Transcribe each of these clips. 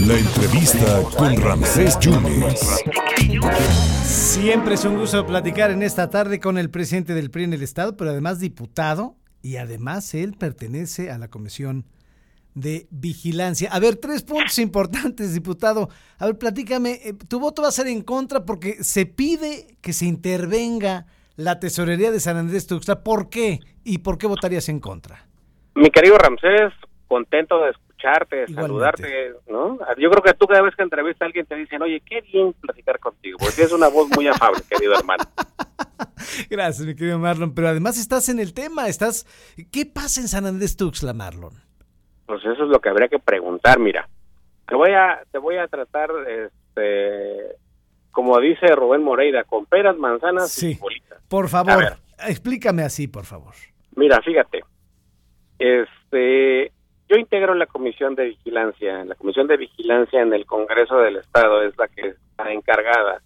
La entrevista con Ramsés Yunes. Siempre es un gusto platicar en esta tarde con el presidente del PRI en el Estado, pero además diputado y además él pertenece a la Comisión de Vigilancia. A ver, tres puntos importantes, diputado. A ver, platícame, eh, tu voto va a ser en contra porque se pide que se intervenga la tesorería de San Andrés Tuxtla. ¿Por qué? ¿Y por qué votarías en contra? Mi querido Ramsés, contento de escucharte, de saludarte, ¿no? Yo creo que tú cada vez que entrevistas a alguien te dicen, oye, qué bien platicar contigo, porque tienes una voz muy afable, querido hermano. Gracias, mi querido Marlon, pero además estás en el tema, estás... ¿Qué pasa en San Andrés Tuxtla, Marlon? Pues eso es lo que habría que preguntar, mira. Te voy a, te voy a tratar, este, como dice Rubén Moreira, con peras, manzanas Sí. y bolitas. Por favor, explícame así, por favor. Mira, fíjate, este, yo integro la comisión de vigilancia. La comisión de vigilancia en el Congreso del Estado es la que está encargada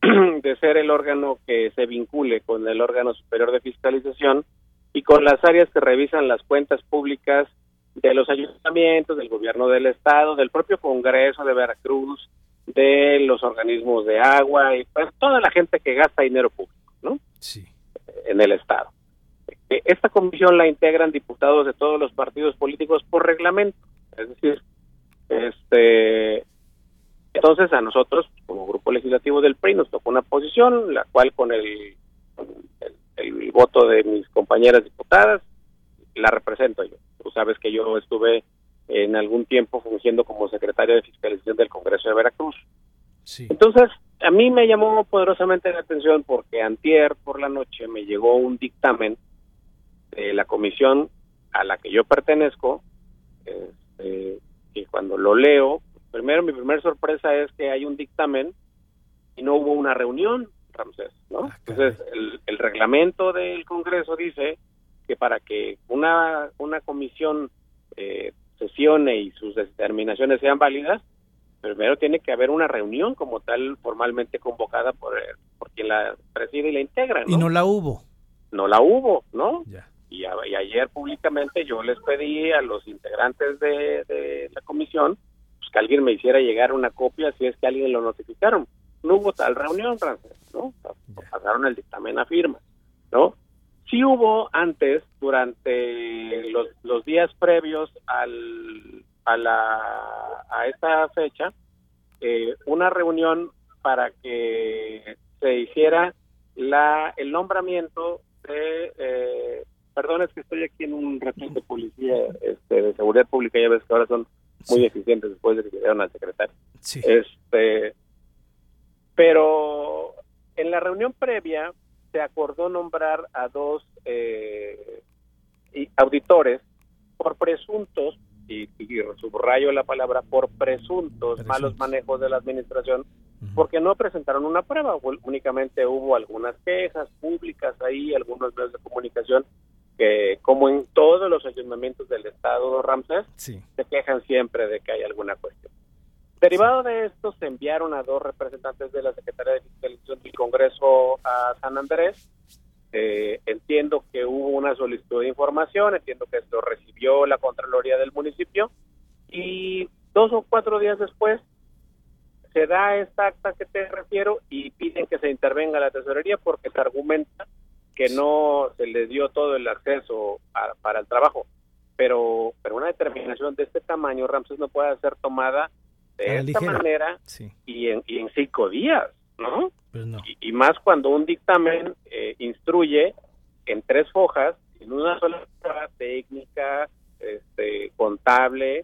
de ser el órgano que se vincule con el órgano superior de fiscalización y con las áreas que revisan las cuentas públicas de los ayuntamientos, del gobierno del estado, del propio Congreso de Veracruz, de los organismos de agua y pues toda la gente que gasta dinero público, ¿no? Sí. en el Estado. Eh, Esta comisión la integran diputados de todos los partidos políticos por reglamento, es decir, este entonces a nosotros como grupo legislativo del PRI nos tocó una posición, la cual con el, con el, el voto de mis compañeras diputadas la represento yo. Tú sabes que yo estuve en algún tiempo fungiendo como secretario de fiscalización del Congreso de Veracruz. Sí. Entonces, a mí me llamó poderosamente la atención porque antier por la noche me llegó un dictamen de la comisión a la que yo pertenezco, este, y cuando lo leo, primero mi primera sorpresa es que hay un dictamen y no hubo una reunión, Ramsés, ¿no? Ah. Entonces, el, el reglamento del Congreso dice que para que una, una comisión eh, sesione y sus determinaciones sean válidas, primero tiene que haber una reunión como tal formalmente convocada por, por quien la preside y la integra, ¿no? Y no la hubo. No la hubo, ¿no? Ya. Y, a- y ayer públicamente yo les pedí a los integrantes de, de la comisión pues, que alguien me hiciera llegar una copia si es que alguien lo notificaron. No hubo tal reunión, Frances, ¿no? Pasaron el dictamen a firma, ¿no? Sí hubo antes, durante los, los días previos al, a, la, a esta fecha, eh, una reunión para que se hiciera la, el nombramiento de, eh, perdón, es que estoy aquí en un retén de policía este, de seguridad pública, ya ves que ahora son muy Sí. eficientes después de que llegaron al secretario. Sí. Este, pero en la reunión previa se acordó nombrar a dos eh, auditores por presuntos, y, y subrayo la palabra, por presuntos, Presuntos. malos manejos de la administración, porque no presentaron una prueba, únicamente hubo algunas quejas públicas ahí, algunos medios de comunicación que, como en todos los ayuntamientos del estado, Ramsés, Sí. se quejan siempre de que hay alguna cuestión. Derivado de esto, se enviaron a dos representantes de la Secretaría de Fiscalización del Congreso a San Andrés. Eh, entiendo que hubo una solicitud de información, entiendo que lo recibió la Contraloría del municipio y dos o cuatro días después se da esta acta que te refiero y piden que se intervenga la tesorería porque se argumenta que no se les dio todo el acceso a- para el trabajo. Pero, pero una determinación de este tamaño, Ramses, no puede ser tomada de esta ligera. manera Sí. y en, y en cinco días, ¿no? Pues no. Y, y más cuando un dictamen eh, instruye en tres hojas, en una sola prueba técnica, este, contable,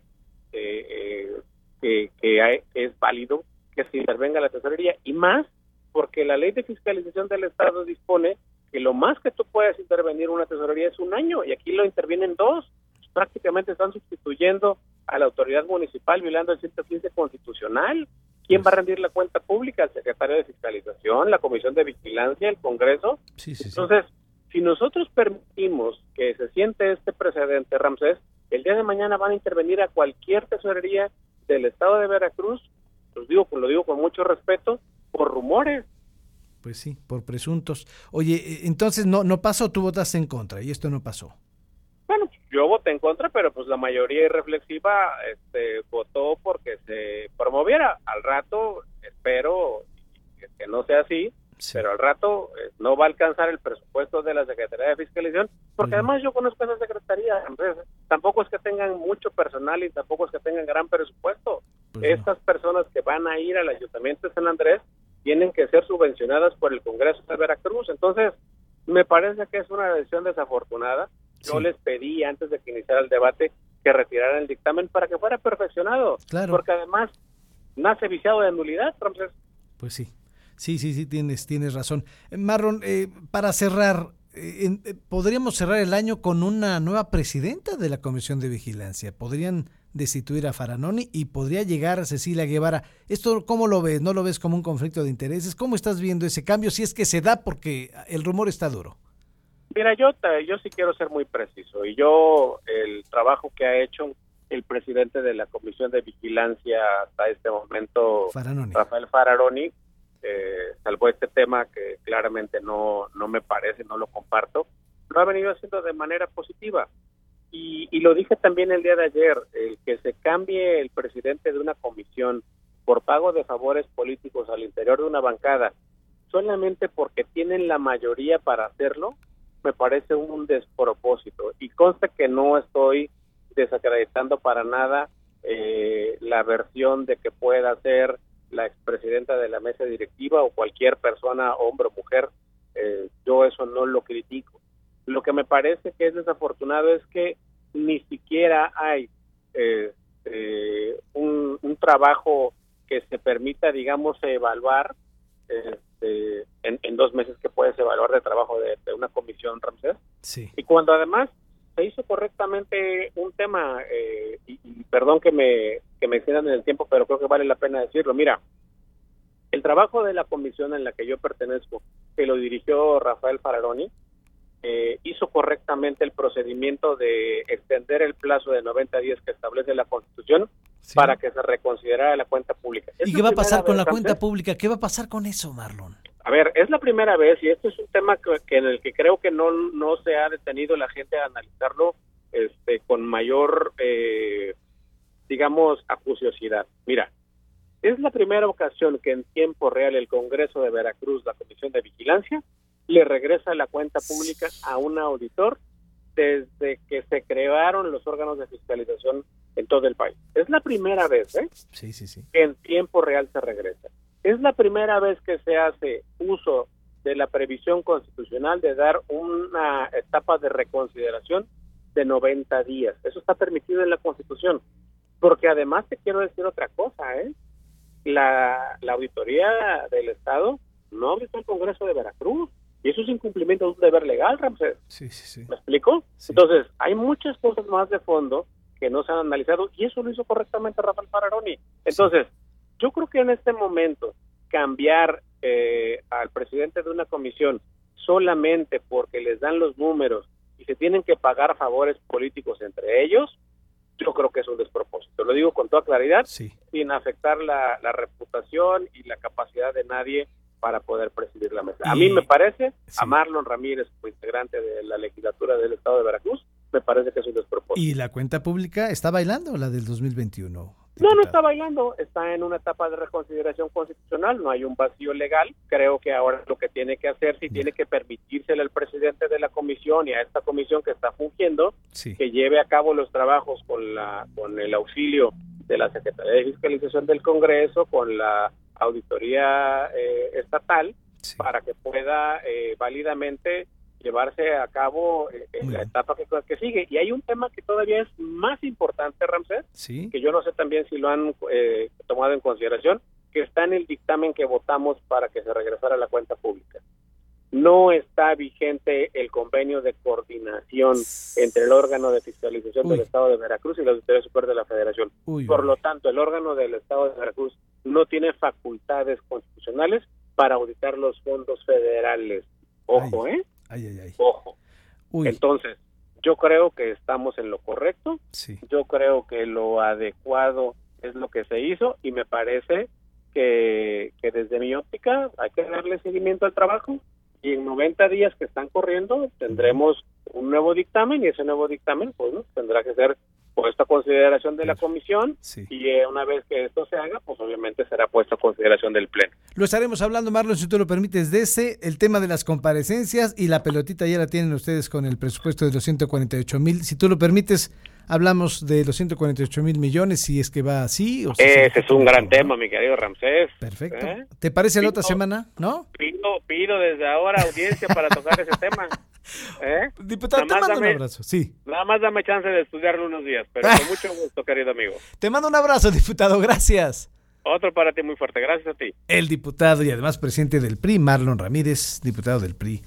eh, eh, que, que hay- es válido que se intervenga la tesorería y más porque la ley de fiscalización del Estado dispone que lo más que tú puedes intervenir una tesorería es un año y aquí lo intervienen dos. Prácticamente están sustituyendo a la autoridad municipal violando el 115 constitucional. ¿Quién va a rendir la cuenta pública? El secretario de Fiscalización, la Comisión de Vigilancia, el Congreso. Sí, sí, sí. Entonces, si nosotros permitimos que se siente este precedente, Ramsés, el día de mañana van a intervenir a cualquier tesorería del estado de Veracruz, los digo, lo digo con mucho respeto, por rumores. Pues sí, por presuntos. Oye, eh, entonces no, no pasó, tú votaste en contra y esto no pasó. Bueno, yo voté en contra, pero pues la mayoría irreflexiva este, votó porque se promoviera. Al rato, espero que no sea así, pero al rato eh, no va a alcanzar el presupuesto de la Secretaría de Fiscalización, porque además yo conozco esa Secretaría, tampoco es que tengan mucho personal y tampoco es que tengan gran presupuesto. Pues Estas personas que van a ir al Ayuntamiento de San Andrés tienen que ser subvencionadas por el Congreso de Veracruz. Entonces, me parece que es una decisión desafortunada. Yo les pedí antes de que iniciara el debate que retiraran el dictamen para que fuera perfeccionado, porque además nace viciado de nulidad, Pues sí, sí, sí, sí, tienes, tienes razón. Eh, Marron, eh, para cerrar, eh, podríamos cerrar el año con una nueva presidenta de la Comisión de Vigilancia. Podrían destituir a Faranoni y podría llegar Cecilia Guevara. ¿Esto cómo lo ves? ¿No lo ves como un conflicto de intereses? ¿Cómo estás viendo ese cambio si es que se da porque el rumor está duro? Mira, yo, yo sí quiero ser muy preciso y yo el trabajo que ha hecho el presidente de la Comisión de Vigilancia hasta este momento, Rafael Fararoni, eh, salvo este tema que claramente no, no me parece, no lo comparto, lo ha venido haciendo de manera positiva. Y, lo dije también el día de ayer, el que se cambie el presidente de una comisión por pago de favores políticos al interior de una bancada, solamente porque tienen la mayoría para hacerlo, me parece un despropósito. Y consta que no estoy desacreditando para nada eh, la versión de que pueda ser la expresidenta de la mesa directiva o cualquier persona, hombre o mujer. Eh, yo eso no lo critico. Lo que me parece que es desafortunado es que ni siquiera hay eh, eh, un, trabajo que se permita, digamos, evaluar este, en, dos meses que puedes evaluar de trabajo de, una comisión, Ramsés. Sí. Y cuando además se hizo correctamente un tema, eh, y, perdón que me, que me extiendan en el tiempo, pero creo que vale la pena decirlo. Mira, el trabajo de la comisión en la que yo pertenezco, que lo dirigió Rafael Fararoni, eh, hizo correctamente el procedimiento de extender el plazo de 90 días que establece la Constitución para que se reconsiderara la cuenta pública. ¿Y qué va a pasar con la cuenta pública? ¿Qué va a pasar con eso, Marlon? A ver, es la primera vez y este es un tema que, en el que creo que no, no se ha detenido la gente a analizarlo este, con mayor, eh, digamos, acuciosidad. Mira, es la primera ocasión que en tiempo real el Congreso de Veracruz, la Comisión de Vigilancia, le regresa la cuenta pública a un auditor desde que se crearon los órganos de fiscalización en todo el país. Es la primera vez ¿eh? sí, sí, sí. que en tiempo real se regresa. Es la primera vez que se hace uso de la previsión constitucional de dar una etapa de reconsideración de 90 días. Eso está permitido en la Constitución. Porque además te quiero decir otra cosa, ¿eh? La, la auditoría del Estado no auditó el Congreso de Veracruz. Y eso es incumplimiento de un deber legal, Ramsés. Sí, sí, sí. ¿Me explico? Entonces, hay muchas cosas más de fondo que no se han analizado y eso lo hizo correctamente Rafael Fararoni. Entonces, yo creo que en este momento cambiar eh, al presidente de una comisión solamente porque les dan los números y se tienen que pagar favores políticos entre ellos, yo creo que es un despropósito. Lo digo con toda claridad, sin afectar la, la reputación y la capacidad de nadie para poder presidir la mesa. a mí me parece, a Marlon Ramírez, como integrante de la legislatura del Estado de Veracruz, me parece que es un despropósito. ¿Y la cuenta pública está bailando, la del 2021? No, no está bailando, está en una etapa de reconsideración constitucional, no hay un vacío legal. Creo que ahora lo que tiene que hacer, si tiene que permitírsele al presidente de la comisión y a esta comisión que está fungiendo, que lleve a cabo los trabajos con, la, con el auxilio de la Secretaría de Fiscalización del Congreso, con la auditoría eh, estatal para que pueda eh, válidamente llevarse a cabo eh, en la etapa que, que, sigue. Y hay un tema que todavía es más importante, Ramsés, que yo no sé también si lo han tomado en consideración, que está en el dictamen que votamos para que se regresara a la cuenta pública. No está vigente el convenio de coordinación entre el órgano de fiscalización del Estado de Veracruz y la Auditoría Superior de la Federación. Por lo tanto, el órgano del Estado de Veracruz no tiene facultades constitucionales para auditar los fondos federales. Ojo, ¿eh? Ojo. Entonces, yo creo que estamos en lo correcto. Yo creo que lo adecuado es lo que se hizo y me parece que, que desde mi óptica hay que darle seguimiento al trabajo y en 90 días que están corriendo tendremos un nuevo dictamen y ese nuevo dictamen pues ¿no? tendrá que ser puesto a consideración de la comisión Sí. y eh, una vez que esto se haga, pues obviamente será puesto a consideración del pleno. Lo estaremos hablando, Marlon, si tú lo permites, de ese, el tema de las comparecencias y la pelotita ya la tienen ustedes con el presupuesto de los 148 mil. Si tú lo permites, hablamos de los 148 mil millones, si es que va así. O si se- Ese es un gran tema, mi querido Ramsés. Perfecto. ¿Eh? ¿Te parece la otra semana? ¿No? Pido, pido desde ahora audiencia para tocar ese tema. ¿Eh? Diputado, te Nada mando un abrazo. Sí. Nada más dame chance de estudiarlo unos días, pero con mucho gusto, querido amigo. Te mando un abrazo, diputado. Gracias. Otro para ti muy fuerte, gracias a ti. El diputado y además presidente del PRI, Marlon Ramírez, diputado del PRI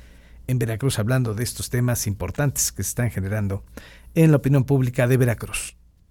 en Veracruz, hablando de estos temas importantes que se están generando en la opinión pública de Veracruz.